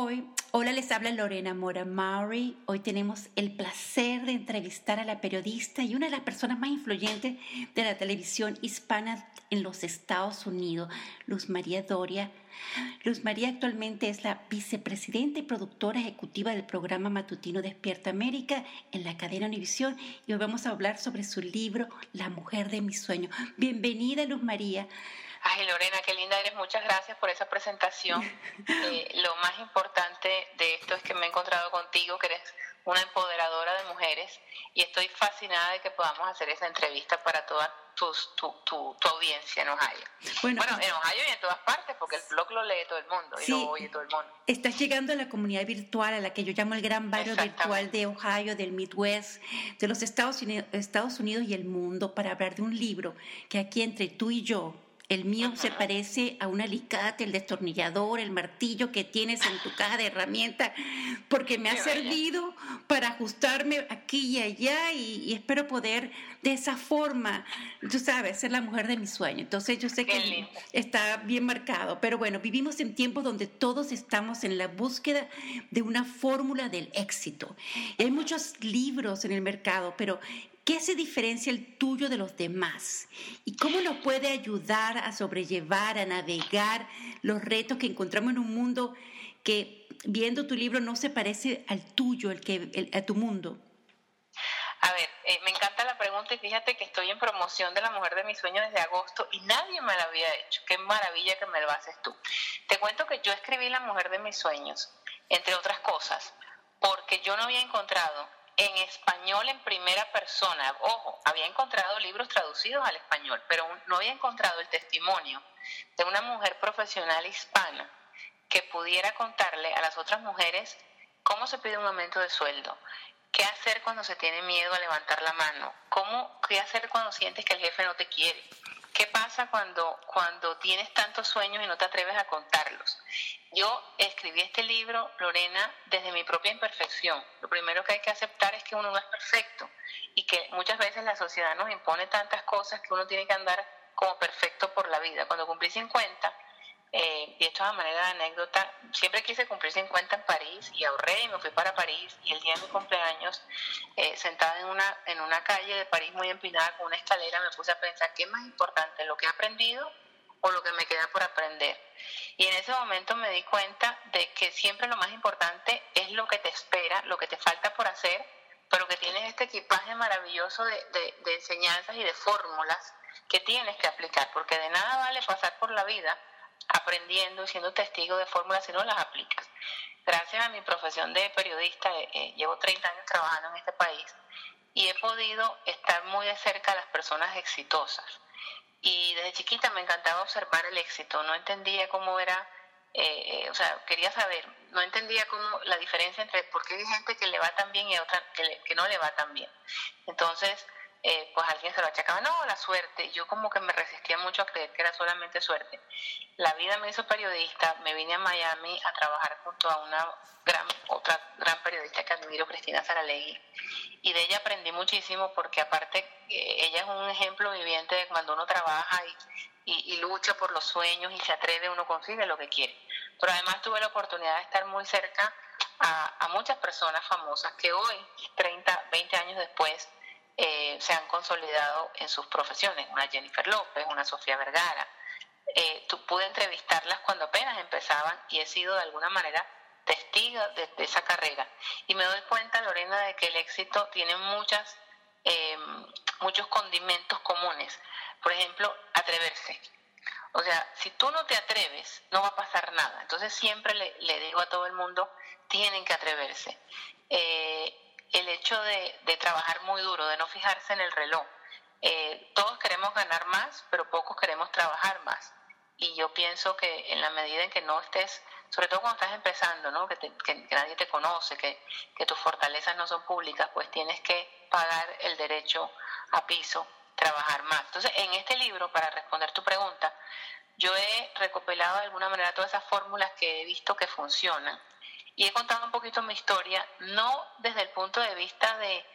Hoy, hola, les habla Lorena Mora Maury. Hoy tenemos el placer de entrevistar a la periodista y una de las personas más influyentes de la televisión hispana en los Estados Unidos, Luz María Doria. Luz María actualmente es la vicepresidenta y productora ejecutiva del programa matutino Despierta América en la cadena Univisión y hoy vamos a hablar sobre su libro La mujer de mis sueños. Bienvenida, Luz María. Ay, Lorena, qué linda eres. Muchas gracias por esa presentación. Eh, lo más importante de esto es que me he encontrado contigo, que eres una empoderadora de mujeres, y estoy fascinada de que podamos hacer esa entrevista para toda tu, tu, audiencia en Ohio. Bueno, en Ohio y en todas partes, porque el blog lo lee todo el mundo y lo oye todo el mundo. Estás llegando a la comunidad virtual, a la que yo llamo el gran barrio virtual de Ohio, del Midwest, de los Estados Unidos, Estados Unidos y el mundo, para hablar de un libro que aquí entre tú y yo el mío se parece a un alicate, el destornillador, el martillo que tienes en tu caja de herramientas, porque me ha servido para ajustarme aquí y allá y, espero poder de esa forma, tú sabes, ser la mujer de mi sueño. Entonces yo sé que está bien marcado, pero bueno, vivimos en tiempos donde todos estamos en la búsqueda de una fórmula del éxito. Y hay muchos libros en el mercado, pero ¿Qué se diferencia el tuyo de los demás? ¿Y cómo nos puede ayudar a sobrellevar, a navegar los retos que encontramos en un mundo que, viendo tu libro, no se parece al tuyo, el que, a tu mundo? A ver, eh, me encanta la pregunta y fíjate que estoy en promoción de La Mujer de mis Sueños desde agosto y nadie me la había hecho. Qué maravilla que me lo haces tú. Te cuento que yo escribí La Mujer de mis Sueños, entre otras cosas, porque yo no había encontrado en español en primera persona. Ojo, había encontrado libros traducidos al español, pero no había encontrado el testimonio de una mujer profesional hispana que pudiera contarle a las otras mujeres cómo se pide un aumento de sueldo, qué hacer cuando se tiene miedo a levantar la mano, cómo qué hacer cuando sientes que el jefe no te quiere, ¿Qué pasa cuando, cuando tienes tantos sueños y no te atreves a contarlos? Yo escribí este libro, Lorena, desde mi propia imperfección. Lo primero que hay que aceptar es que uno no es perfecto y que muchas veces la sociedad nos impone tantas cosas que uno tiene que andar como perfecto por la vida. Cuando cumplí 50, eh, y esto es a manera de anécdota, siempre quise cumplir 50 en París y ahorré y me fui para París y el día de mi cumpleaños, eh, sentada en una, en una calle de París muy empinada con una escalera, me puse a pensar qué es más importante, lo que he aprendido o lo que me queda por aprender. Y en ese momento me di cuenta de que siempre lo más importante es lo que te espera, lo que te falta por hacer, pero que tienes este equipaje maravilloso de, de, de enseñanzas y de fórmulas que tienes que aplicar, porque de nada vale pasar por la vida aprendiendo, siendo testigo de fórmulas si no las aplicas. Gracias a mi profesión de periodista, eh, eh, llevo 30 años trabajando en este país y he podido estar muy de cerca de las personas exitosas. Y desde chiquita me encantaba observar el éxito, no entendía cómo era, eh, o sea, quería saber, no entendía cómo la diferencia entre por qué hay gente que le va tan bien y otra que, que no le va tan bien. Entonces, eh, pues alguien se lo achacaba, no, la suerte. Yo como que me resistía mucho a creer que era solamente suerte. La vida me hizo periodista, me vine a Miami a trabajar junto a una gran, otra gran periodista que admiro, Cristina Saralegui, y de ella aprendí muchísimo porque aparte eh, ella es un ejemplo viviente de cuando uno trabaja y, y, lucha por los sueños y se atreve, uno consigue lo que quiere. Pero además tuve la oportunidad de estar muy cerca a, muchas personas famosas que hoy, 30, 20 años después, eh, se han consolidado en sus profesiones, una Jennifer López, una Sofía Vergara. Eh, pude entrevistarlas cuando apenas empezaban y he sido de alguna manera testigo de, esa carrera. Y me doy cuenta, Lorena, de que el éxito tiene muchas, em, muchos condimentos comunes. Por ejemplo, atreverse. O sea, si tú no te atreves, no va a pasar nada. Entonces siempre le, le digo a todo el mundo, tienen que atreverse. Eh, el hecho de, trabajar muy duro, de no fijarse en el reloj. Eh, todos queremos ganar más, pero pocos queremos trabajar más. Y yo pienso que en la medida en que no estés, sobre todo cuando estás empezando, ¿no? que, nadie te conoce, que, que tus fortalezas no son públicas, pues tienes que pagar el derecho a piso, trabajar más. Entonces, en este libro, para responder tu pregunta, yo he recopilado de alguna manera todas esas fórmulas que he visto que funcionan y he contado un poquito mi historia, no desde el punto de vista de,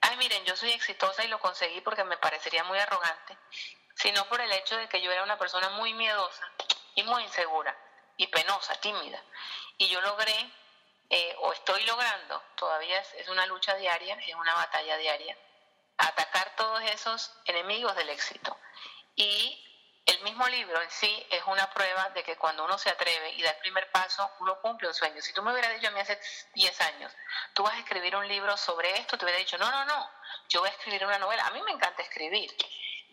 ay, miren, yo soy exitosa y lo conseguí porque me parecería muy arrogante, sino por el hecho de que yo era una persona muy miedosa y muy insegura y penosa, tímida. Y yo logré, eh, o estoy logrando, todavía es, una lucha diaria, es una batalla diaria, atacar todos esos enemigos del éxito. Y el mismo libro en sí es una prueba de que cuando uno se atreve y da el primer paso, uno cumple un sueño. Si tú me hubieras dicho a mí hace 10 años, tú vas a escribir un libro sobre esto, te hubiera dicho, no, no, no, yo voy a escribir una novela. A mí me encanta escribir,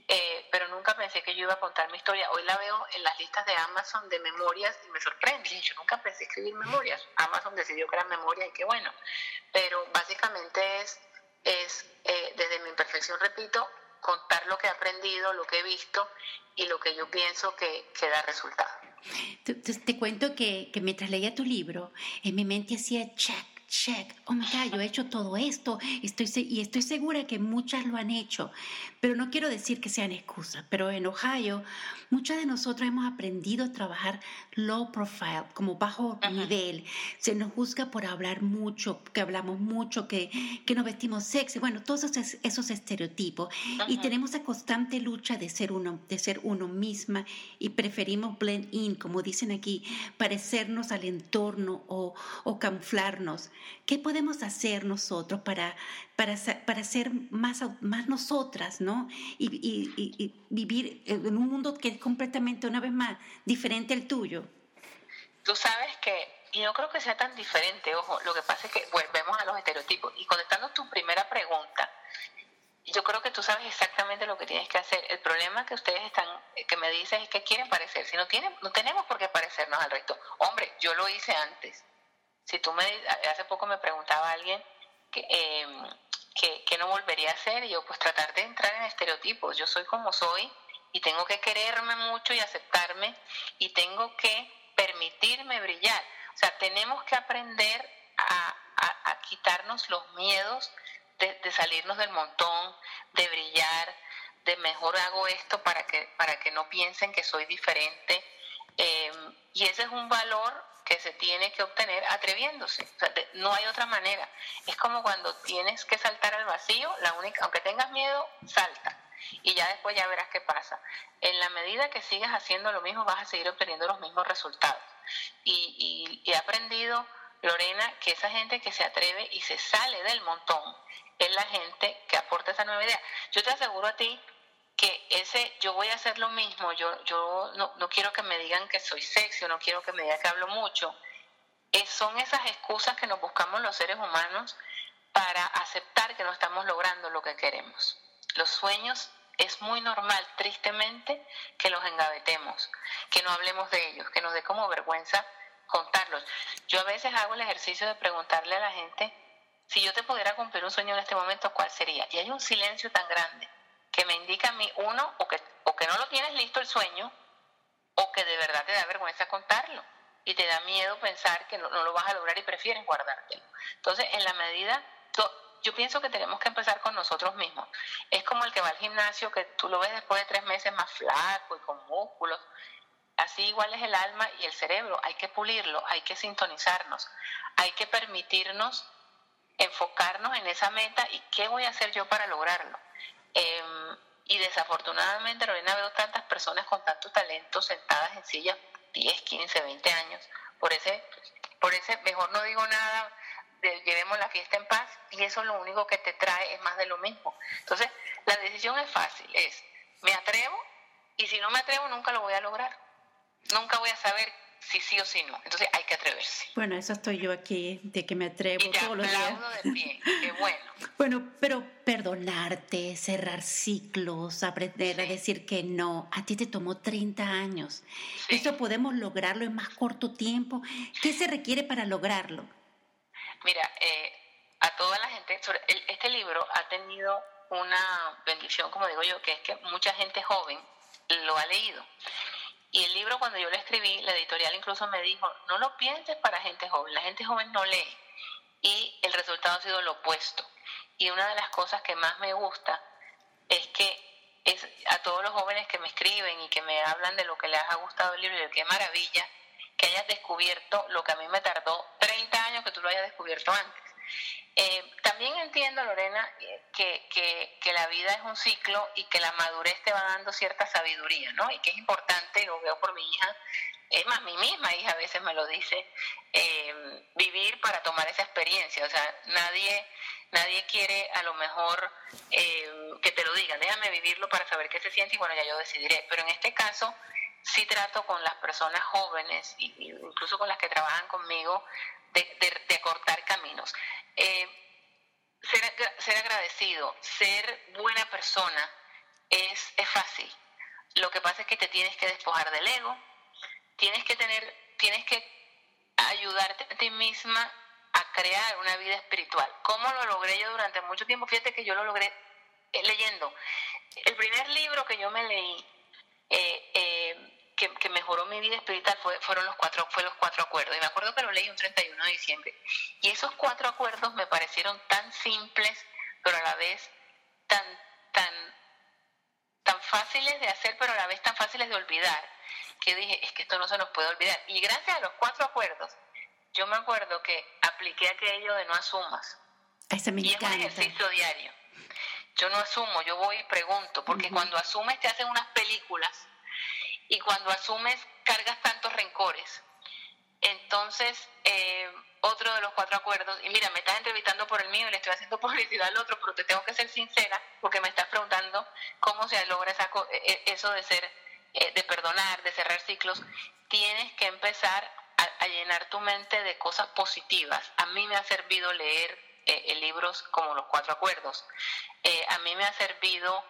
eh, pero nunca pensé que yo iba a contar mi historia. Hoy la veo en las listas de Amazon de memorias y me sorprende. Yo nunca pensé escribir memorias. Amazon decidió que eran memorias y qué bueno. Pero básicamente es, es eh, desde mi imperfección, repito, contar lo que he aprendido, lo que he visto y lo que yo pienso que, que da resultado. Te, te, cuento que, que mientras leía tu libro, en mi mente hacía check, check, oh my God, yo he hecho todo esto estoy, y estoy segura que muchas lo han hecho, pero no quiero decir que sean excusas, pero en Ohio muchas de nosotros hemos aprendido a trabajar low profile, como bajo nivel. Se nos juzga por hablar mucho, que hablamos mucho, que, que nos vestimos sexy, bueno, todos esos, esos estereotipos. Y tenemos la constante lucha de ser uno, de ser uno misma y preferimos blend in, como dicen aquí, parecernos al entorno o, o camuflarnos. ¿Qué podemos hacer nosotros para, para, para ser más, más nosotras, ¿no? Y, vivir en un mundo que es completamente, una vez más, diferente al tuyo. Tú sabes que y no creo que sea tan diferente, ojo, lo que pasa es que volvemos a los estereotipos. Y contestando tu primera pregunta, yo creo que tú sabes exactamente lo que tienes que hacer. El problema que ustedes están, que me dices es que quieren parecer. Si no tienen, no tenemos por qué parecernos al resto. Hombre, yo lo hice antes. Si tú me, hace poco me preguntaba alguien que, em, que, no volvería a hacer, y yo pues tratar de entrar en estereotipos. Yo soy como soy y tengo que quererme mucho y aceptarme y tengo que permitirme brillar. O sea, tenemos que aprender a, quitarnos los miedos de, salirnos del montón, de brillar, de mejor hago esto para que, para que no piensen que soy diferente. Em, y ese es un valor que se tiene que obtener atreviéndose. no hay otra manera. Es como cuando tienes que saltar al vacío, la única, aunque tengas miedo, salta. Y ya después ya verás qué pasa. En la medida que sigas haciendo lo mismo, vas a seguir obteniendo los mismos resultados. Y, y he aprendido, Lorena, que esa gente que se atreve y se sale del montón es la gente que aporta esa nueva idea. Yo te aseguro a ti que ese yo voy a hacer lo mismo, yo, yo no, no quiero que me digan que soy sexy, no quiero que me digan que hablo mucho, son esas excusas que nos buscamos los seres humanos para aceptar que no estamos logrando lo que queremos. Los sueños es muy normal, tristemente, que los engavetemos, que no hablemos de ellos, que nos dé como vergüenza contarlos. Yo a veces hago el ejercicio de preguntarle a la gente, si yo te pudiera cumplir un sueño en este momento, ¿cuál sería? Y hay un silencio tan grande que me indica a mí, uno, o que, o que no lo tienes listo el sueño, o que de verdad te da vergüenza contarlo y te da miedo pensar que no, lo vas a lograr y prefieres guardártelo. Entonces, en la medida, yo pienso que tenemos que empezar con nosotros mismos. Es como el que va al gimnasio, que tú lo ves después de tres meses más flaco y con músculos. Así igual es el alma y el cerebro. Hay que pulirlo, hay que sintonizarnos, hay que permitirnos enfocarnos en esa meta y qué voy a hacer yo para lograrlo. Em, y desafortunadamente, Lorena, veo tantas personas con tanto talento sentadas en sillas 10, 15, 20 años. Por ese, por ese mejor no digo nada, llevemos la fiesta en paz y eso lo único que te trae es más de lo mismo. Entonces, la decisión es fácil, es, me atrevo y si no me atrevo nunca lo voy a lograr. Nunca voy a saber si sí o si no. Entonces hay que atreverse. Bueno, eso estoy yo aquí, de que me atrevo y todos los días. de pie, qué bueno. bueno, pero perdonarte, cerrar ciclos, aprender a decir que no, a ti te tomó 30 años. Eso podemos lograrlo en más corto tiempo. ¿Qué se requiere para lograrlo? Mira, eh, a toda la gente, este libro ha tenido una bendición, como digo yo, que es que mucha gente joven lo ha leído. Y el libro cuando yo lo escribí, la editorial incluso me dijo, no lo pienses para gente joven, la gente joven no lee. Y el resultado ha sido lo opuesto. Y una de las cosas que más me gusta es que es a todos los jóvenes que me escriben y que me hablan de lo que les ha gustado el libro y de qué maravilla que hayas descubierto lo que a mí me tardó 30 años que tú lo hayas descubierto antes. Eh, también entiendo, Lorena, que, que, la vida es un ciclo y que la madurez te va dando cierta sabiduría, ¿no? Y que es importante, lo veo por mi hija, es más, mi misma hija a veces me lo dice, eh, vivir para tomar esa experiencia. O sea, nadie, nadie quiere a lo mejor eh, que te lo digan, déjame vivirlo para saber qué se siente y bueno, ya yo decidiré. Pero en este caso, sí trato con las personas jóvenes, incluso con las que trabajan conmigo, de, de, cortar caminos. Eh, ser, ser agradecido, ser buena persona es, es fácil. Lo que pasa es que te tienes que despojar del ego, tienes que tener, tienes que ayudarte a ti misma a crear una vida espiritual. ¿Cómo lo logré yo durante mucho tiempo? Fíjate que yo lo logré eh, leyendo. El primer libro que yo me leí eh, eh, que, mejoró mi vida espiritual fue, fueron los cuatro, fue los cuatro acuerdos. Y me acuerdo que lo leí un 31 de diciembre. Y esos cuatro acuerdos me parecieron tan simples, pero a la vez tan, tan, tan fáciles de hacer, pero a la vez tan fáciles de olvidar que dije, es que esto no se nos puede olvidar. Y gracias a los cuatro acuerdos, yo me acuerdo que apliqué aquello de no asumas. Me y es un ejercicio diario. Yo no asumo, yo voy y pregunto, porque cuando asumes te hacen unas películas y cuando asumes cargas tantos rencores. Entonces, eh, otro de los cuatro acuerdos, y mira, me estás entrevistando por el mío y le estoy haciendo publicidad al otro, pero te tengo que ser sincera porque me estás preguntando cómo se logra esa, e, e, eso de ser eh, de perdonar, de cerrar ciclos, tienes que empezar a, llenar tu mente de cosas positivas. A mí me ha servido leer eh, libros como Los Cuatro Acuerdos. Eh, a mí me ha servido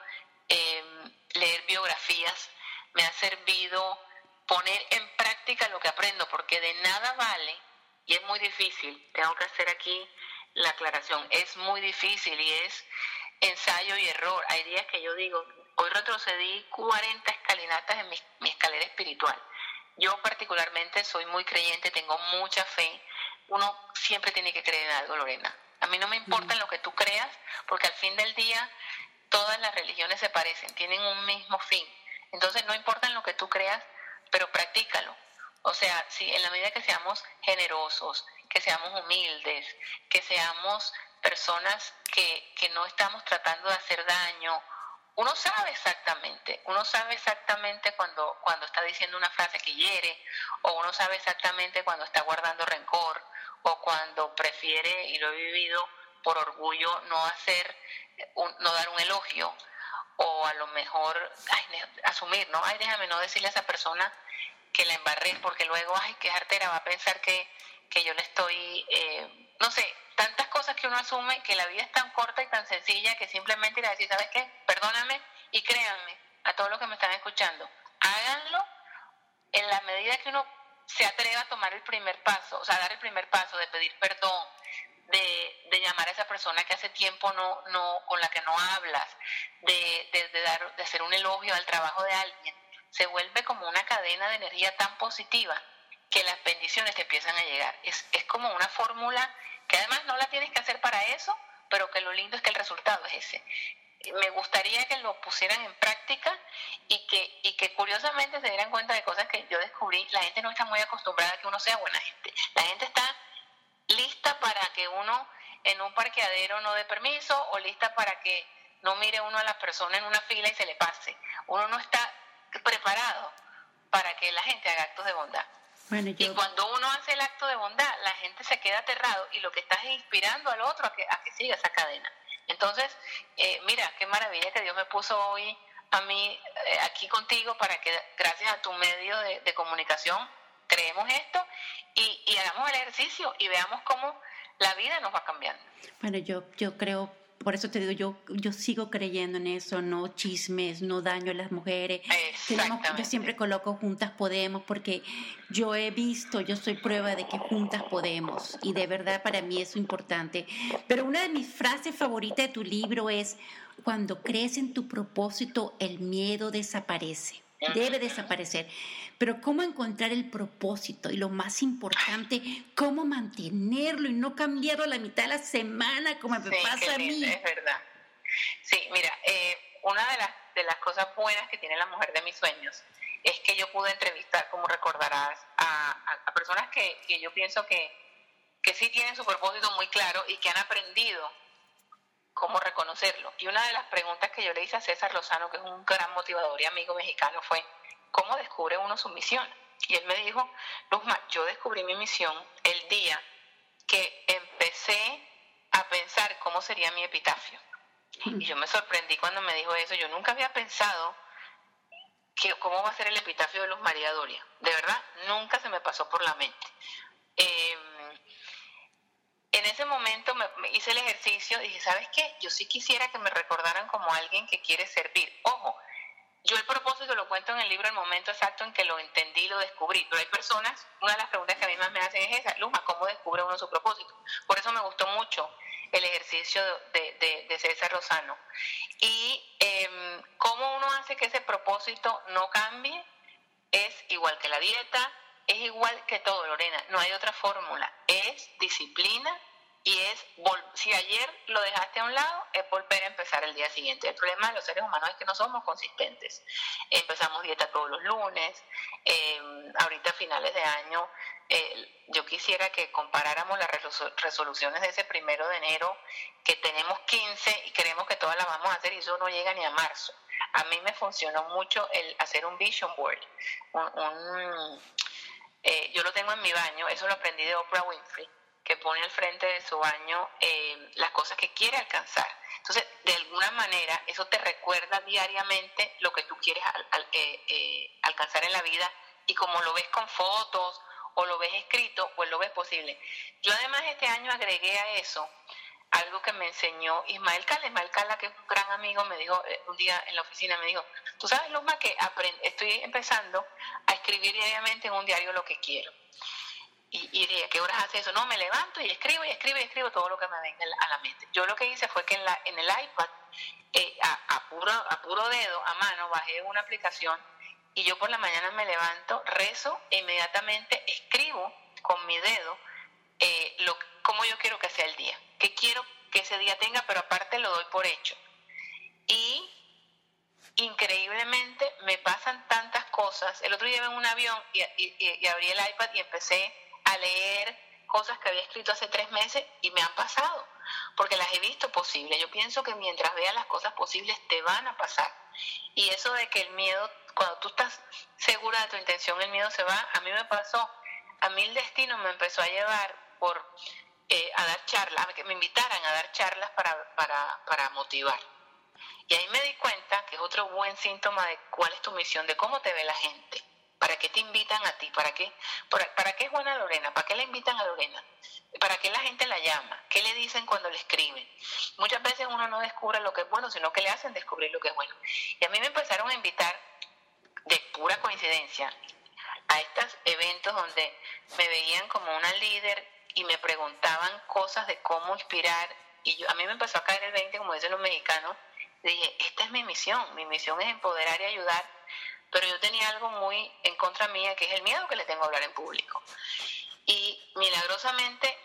em, leer biografías, me ha servido poner en práctica lo que aprendo, porque de nada vale, y es muy difícil, tengo que hacer aquí la aclaración, es muy difícil y es ensayo y error. Hay días que yo digo, Hoy retrocedí 40 escalinatas en mi, escalera espiritual. Yo particularmente soy muy creyente, tengo mucha fe. Uno siempre tiene que creer en algo, Lorena. A mí no me importa en lo que tú creas, porque al fin del día todas las religiones se parecen, tienen un mismo fin. Entonces no importa en lo que tú creas, pero practícalo. O sea, si en la medida que seamos generosos, que seamos humildes, que seamos personas que, que no estamos tratando de hacer daño uno sabe exactamente, uno sabe exactamente cuando, cuando está diciendo una frase que hiere, o uno sabe exactamente cuando está guardando rencor, o cuando prefiere, y lo he vivido por orgullo, no hacer, no dar un elogio, o a lo mejor asumir, ¿no? Ay, déjame no decirle a esa persona que la embarré, porque luego, ay, qué artera, va a pensar que, que yo le estoy, eh, no sé, tantas cosas que uno asume que la vida es tan corta y tan sencilla que simplemente ir a decir, ¿sabes qué? Perdóname y créanme a todos los que me están escuchando, háganlo en la medida que uno se atreva a tomar el primer paso, o sea, dar el primer paso de pedir perdón, de, de llamar a esa persona que hace tiempo no, no, con la que no hablas, de, de, de, dar, de hacer un elogio al trabajo de alguien, se vuelve como una cadena de energía tan positiva que las bendiciones te empiezan a llegar. Es, es como una fórmula que además no la tienes que hacer para eso, pero que lo lindo es que el resultado es ese. Me gustaría que lo pusieran en práctica y que, y que curiosamente se dieran cuenta de cosas que yo descubrí. La gente no está muy acostumbrada a que uno sea buena gente. La gente está lista para que uno en un parqueadero no dé permiso o lista para que no mire uno a la persona en una fila y se le pase. Uno no está preparado para que la gente haga actos de bondad. Y cuando uno hace el acto de bondad, la gente se queda aterrado y lo que estás es inspirando al otro a que, a que siga esa cadena. Entonces, eh, mira, qué maravilla que Dios me puso hoy a mí eh, aquí contigo para que gracias a tu medio de, comunicación creemos esto y, y, hagamos el ejercicio y veamos cómo la vida nos va cambiando. Bueno, yo, yo creo por eso te digo, yo, yo sigo creyendo en eso, no chismes, no daño a las mujeres. yo siempre coloco juntas podemos porque yo he visto, yo soy prueba de que juntas podemos y de verdad para mí eso es importante. Pero una de mis frases favoritas de tu libro es, cuando crees en tu propósito, el miedo desaparece, debe desaparecer pero cómo encontrar el propósito y lo más importante, cómo mantenerlo y no cambiarlo a la mitad de la semana como me pasa a mí. Es verdad. Sí, mira, eh, una de las, de las cosas buenas que tiene la mujer de mis sueños es que yo pude entrevistar, como recordarás, a, a, personas que, que, yo pienso que, que sí tienen su propósito muy claro y que han aprendido cómo reconocerlo. Y una de las preguntas que yo le hice a César Lozano, que es un gran motivador y amigo mexicano, fue, ¿Cómo descubre uno su misión? Y él me dijo, Luzma, yo descubrí mi misión el día que empecé a pensar cómo sería mi epitafio. Y yo me sorprendí cuando me dijo eso. Yo nunca había pensado que, cómo va a ser el epitafio de Luz María Doria. De verdad, nunca se me pasó por la mente. Em, en ese momento me, hice el ejercicio y dije, ¿sabes qué? Yo sí quisiera que me recordaran como alguien que quiere servir. Ojo, yo el propósito lo cuento en el libro el momento exacto en que lo entendí y lo descubrí, pero hay personas, una de las preguntas que a mí más me hacen es esa, Luma, ¿cómo descubre uno su propósito? Por eso me gustó mucho el ejercicio de, César Rosano. Y eh, cómo uno hace que ese propósito no cambie es igual que la dieta, es igual que todo, Lorena, no hay otra fórmula, es disciplina y es, si ayer lo dejaste a un lado, es volver a empezar el día siguiente. El problema de los seres humanos es que no somos consistentes. Empezamos dieta todos los lunes, em, ahorita a finales de año, yo quisiera que comparáramos las resoluciones de ese primero de enero, que tenemos 15 y creemos que todas las vamos a hacer y eso no llega ni a marzo. A mí me funcionó mucho el hacer un vision board, eh, yo lo tengo en mi baño, eso lo aprendí de Oprah Winfrey que pone al frente de su baño eh, las cosas que quiere alcanzar. Entonces, de alguna manera, eso te recuerda diariamente lo que tú quieres eh, eh, alcanzar en la vida y como lo ves con fotos o lo ves escrito, pues lo ves posible. Yo además este año agregué a eso algo que me enseñó Ismael Cala. Ismael Cala, que es un gran amigo, me dijo un día en la oficina, me dijo, tú sabes, Luma, que estoy empezando a escribir diariamente en un diario lo que quiero y, y ¿a qué horas hace eso? No, me levanto y escribo y escribo y escribo todo lo que me venga a la mente. Yo lo que hice fue que en, la, en el iPad, eh, a, puro, a puro dedo, a mano, bajé una aplicación y yo por la mañana me levanto, rezo e inmediatamente escribo con mi dedo eh, lo, cómo yo quiero que sea el día, qué quiero que ese día tenga, pero aparte lo doy por hecho. Y increíblemente me pasan tantas cosas. El otro día en un avión y, y abrí el iPad y empecé a leer cosas que había escrito hace tres meses y me han pasado, porque las he visto posibles. Yo pienso que mientras veas las cosas posibles te van a pasar. Y eso de que el miedo, cuando tú estás segura de tu intención, el miedo se va, a mí me pasó. A mí el destino me empezó a llevar por eh, a dar charlas, que me invitaran a dar charlas para, para, para motivar. Y ahí me di cuenta que es otro buen síntoma de cuál es tu misión, de cómo te ve la gente. ¿Para qué te invitan a ti? ¿Para qué? ¿Para, qué es buena Lorena? ¿Para qué le invitan a Lorena? ¿Para qué la gente la llama? ¿Qué le dicen cuando le escriben? Muchas veces uno no descubre lo que es bueno, sino que le hacen descubrir lo que es bueno. Y a mí me empezaron a invitar, de pura coincidencia, a estos eventos donde me veían como una líder y me preguntaban cosas de cómo inspirar. Y yo, a mí me empezó a caer el 20, como dicen los mexicanos. Dije, esta es mi misión. Mi misión es empoderar y ayudar pero yo tenía algo muy en contra mía, que es el miedo que le tengo a hablar en público. Y milagrosamente,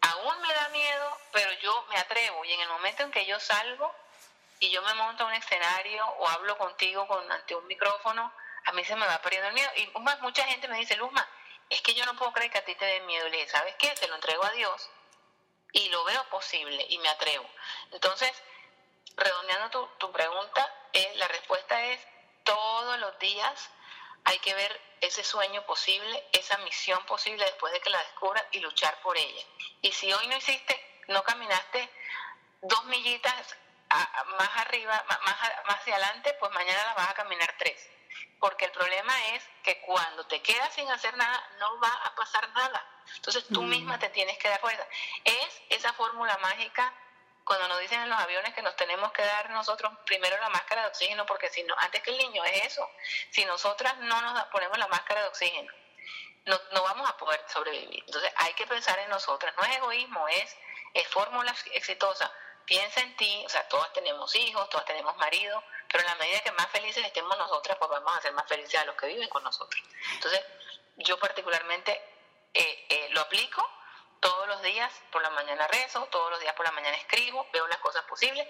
aún me da miedo, pero yo me atrevo. Y en el momento en que yo salgo y yo me monto a un escenario o hablo contigo con, ante un micrófono, a mí se me va perdiendo el miedo. Y mucha gente me dice, Luzma, es que yo no puedo creer que a ti te dé miedo. Y le dije, ¿sabes qué? Se lo entrego a Dios y lo veo posible y me atrevo. Entonces, redondeando tu, tu pregunta, eh, la respuesta es todos los días hay que ver ese sueño posible, esa misión posible después de que la descubras y luchar por ella. Y si hoy no hiciste, no caminaste dos millitas más arriba, más, más hacia adelante, pues mañana las vas a caminar tres. Porque el problema es que cuando te quedas sin hacer nada, no va a pasar nada. Entonces tú mm. misma te tienes que dar cuenta. Es esa fórmula mágica cuando nos dicen en los aviones que nos tenemos que dar nosotros primero la máscara de oxígeno, porque si no, antes que el niño es eso, si nosotras no nos ponemos la máscara de oxígeno, no, no vamos a poder sobrevivir. Entonces hay que pensar en nosotras, no es egoísmo, es, es fórmula exitosa. Piensa en ti, o sea, todas tenemos hijos, todas tenemos marido, pero en la medida que más felices estemos nosotras, pues vamos a ser más felices a los que viven con nosotros. Entonces, yo particularmente eh, eh, lo aplico todos los días por la mañana rezo, todos los días por la mañana escribo, veo las cosas posibles.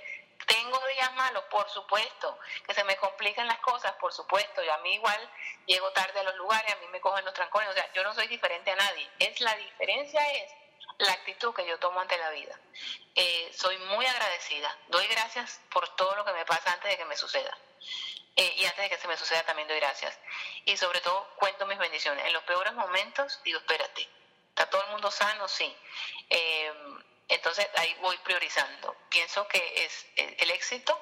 Tengo días malos, por supuesto, que se me complican las cosas, por supuesto. Y a mí igual llego tarde a los lugares, a mí me cogen los trancones, o sea, yo no soy diferente a nadie. Es la diferencia es la actitud que yo tomo ante la vida. Eh, soy muy agradecida, doy gracias por todo lo que me pasa antes de que me suceda. Eh, y antes de que se me suceda también doy gracias. Y sobre todo cuento mis bendiciones. En los peores momentos digo, espérate, ¿está todo el mundo sano? Sí. Eh, entonces ahí voy priorizando. Pienso que es el éxito,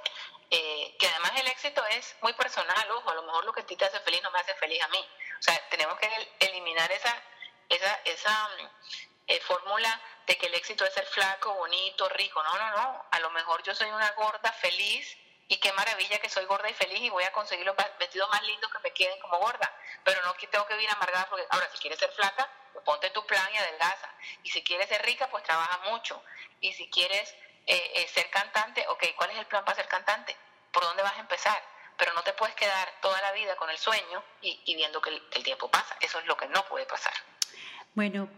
eh, que además el éxito es muy personal, ojo, a lo mejor lo que a ti te hace feliz no me hace feliz a mí. O sea, tenemos que eliminar esa, esa, esa eh, fórmula de que el éxito es ser flaco, bonito, rico. No, no, no. A lo mejor yo soy una gorda feliz y qué maravilla que soy gorda y feliz y voy a conseguir los vestidos más lindos que me queden como gorda. Pero no que tengo que vivir amargada porque ahora si quieres ser flaca, pues ponte tu plan y adelgaza. Y si quieres ser rica, pues trabaja mucho. Y si quieres eh, eh, ser cantante, ok, ¿cuál es el plan para ser cantante? ¿Por dónde vas a empezar? Pero no te puedes quedar toda la vida con el sueño y, viendo que el tiempo pasa. Eso es lo que no puede pasar. Bueno,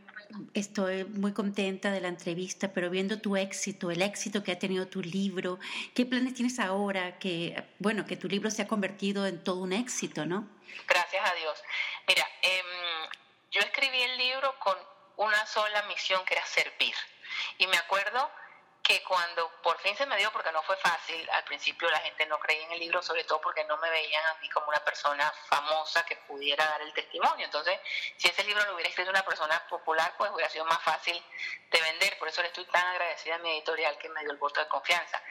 estoy muy contenta de la entrevista, pero viendo tu éxito, el éxito que ha tenido tu libro, ¿qué planes tienes ahora? Que, bueno, que tu libro se ha convertido en todo un éxito, ¿no? Gracias a Dios. Mira, em, yo escribí el libro con una sola misión que era servir. Y me acuerdo que cuando por fin se me dio, porque no fue fácil, al principio la gente no creía en el libro, sobre todo porque no me veían a mí como una persona famosa que pudiera dar el testimonio. Entonces, si ese libro lo hubiera escrito una persona popular, pues hubiera sido más fácil de vender. Por eso le estoy tan agradecida a mi editorial que me dio el voto de confianza.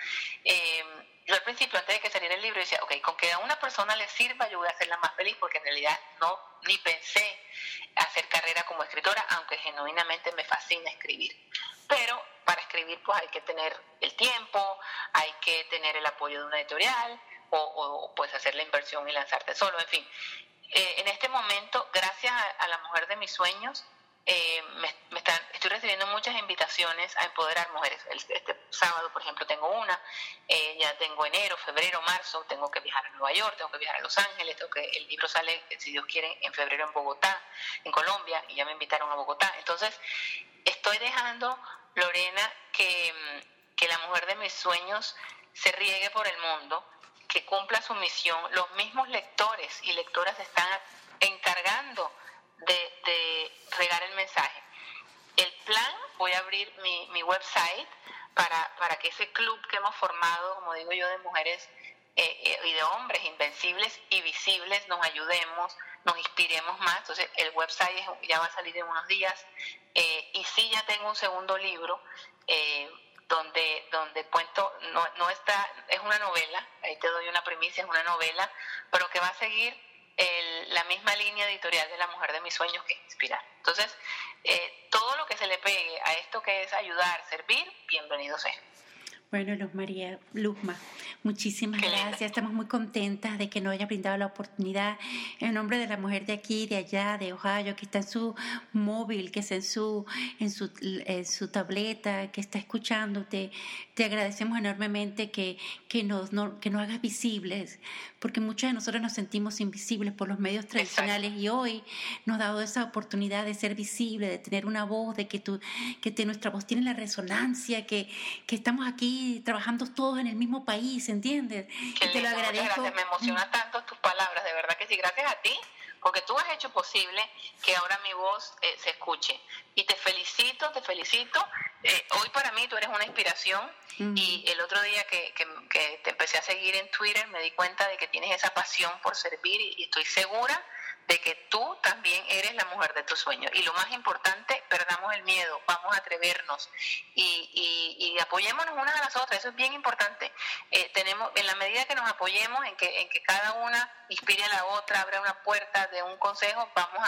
Eh, yo al principio, antes de que saliera el libro, decía, ok, con que a una persona le sirva, yo voy a hacerla más feliz, porque en realidad no, ni pensé hacer carrera como escritora, aunque genuinamente me fascina escribir. Pero para escribir pues hay que tener el tiempo, hay que tener el apoyo de una editorial o, pues hacer la inversión y lanzarte solo, en fin. Eh, en este momento, gracias a, la mujer de mis sueños, eh, me, están, estoy recibiendo muchas invitaciones a empoderar mujeres. este sábado, por ejemplo, tengo una, eh, ya tengo enero, febrero, marzo, tengo que viajar a Nueva York, tengo que viajar a Los Ángeles, tengo que, el libro sale, si Dios quiere, en febrero en Bogotá, en Colombia, y ya me invitaron a Bogotá. Entonces, estoy dejando Lorena, que, que la mujer de mis sueños se riegue por el mundo, que cumpla su misión. Los mismos lectores y lectoras están encargando de, regar el mensaje. El plan, voy a abrir mi, mi website para, para, que ese club que hemos formado, como digo yo, de mujeres eh, eh, y de hombres invencibles y visibles, nos ayudemos, nos inspiremos más. Entonces, el website ya va a salir en unos días. Eh, y sí, ya tengo un segundo libro eh, donde, donde cuento, no, no está, es una novela, ahí te doy una primicia, es una novela, pero que va a seguir la misma línea editorial de La Mujer de mis Sueños que inspirar. Entonces, eh, todo lo que se le pegue a esto que es ayudar, servir, bienvenido sea. Bueno, Luz María Luzma, muchísimas gracias. Estamos muy contentas de que nos haya brindado la oportunidad en nombre de la mujer de aquí, de allá, de Ohio, que está en su móvil, que está en su, en su, en su tableta, que está escuchándote. Te agradecemos enormemente que, que, nos, que nos hagas visibles, porque muchos de nosotros nos sentimos invisibles por los medios tradicionales y hoy nos ha dado esa oportunidad de ser visible, de tener una voz, de que, tu, que te, nuestra voz tiene la resonancia, que, que estamos aquí trabajando todos en el mismo país, ¿entiendes? te lo agradezco. Me emociona tanto tus palabras, de verdad que sí, gracias a ti, porque tú has hecho posible que ahora mi voz eh, se escuche. Y te felicito, te felicito. Eh, hoy para mí tú eres una inspiración y el otro día que, que, te empecé a seguir en Twitter me di cuenta de que tienes esa pasión por servir y estoy segura de que tú también eres la mujer de tus sueños. Y lo más importante, perdamos el miedo, vamos a atrevernos y, y, apoyémonos unas a las otras, eso es bien importante. Eh, tenemos, en la medida que nos apoyemos, en que, en que cada una inspire a la otra, abra una puerta de un consejo, vamos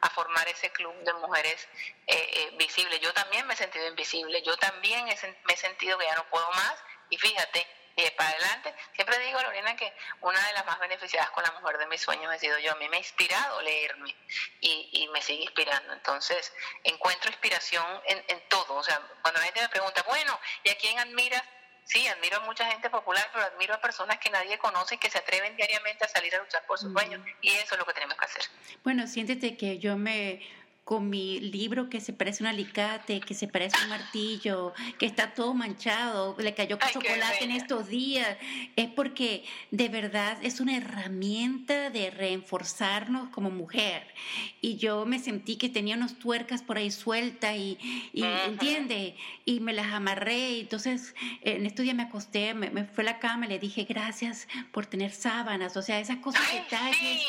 a, formar ese club de mujeres eh, eh, visibles. Yo también me he sentido invisible, yo también me he sentido que ya no puedo más y fíjate, y para adelante. Siempre digo, Lorena, que una de las más beneficiadas con la mujer de mis sueños he sido yo. A mí me ha inspirado leerme y, y me sigue inspirando. Entonces, encuentro inspiración en, en, todo. O sea, cuando la gente me pregunta, bueno, ¿y a quién admiras? Sí, admiro a mucha gente popular, pero admiro a personas que nadie conoce y que se atreven diariamente a salir a luchar por sus sueños. Y eso es lo que tenemos que hacer. Bueno, siéntete que yo me con mi libro que se parece un alicate, que se parece un martillo, que está todo manchado, le cayó chocolate en estos días, es porque de verdad es una herramienta de reforzarnos como mujer. Y yo me sentí que tenía unas tuercas por ahí sueltas y, y ¿entiende? Y me las amarré. Entonces, en estos días me acosté, me, fue a la cama y le dije gracias por tener sábanas, o sea, esas cosas, detalles.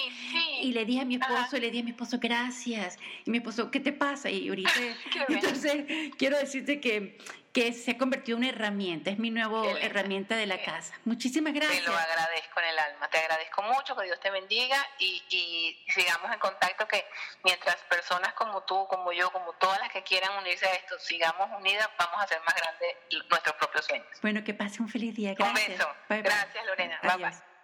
Y le dije a mi esposo, y le dije a mi esposo gracias. Y mi esposo, ¿qué te pasa? Y ahorita, entonces, quiero decirte que, que se ha convertido en una herramienta, es mi nueva herramienta de la casa. Muchísimas gracias. Te lo agradezco en el alma, te agradezco mucho, que Dios te bendiga y, y sigamos en contacto, que mientras personas como tú, como yo, como todas las que quieran unirse a esto, sigamos unidas, vamos a hacer más grandes nuestros propios sueños. Bueno, que pase un feliz día. Gracias. Un beso. Gracias, Lorena. Bye, bye.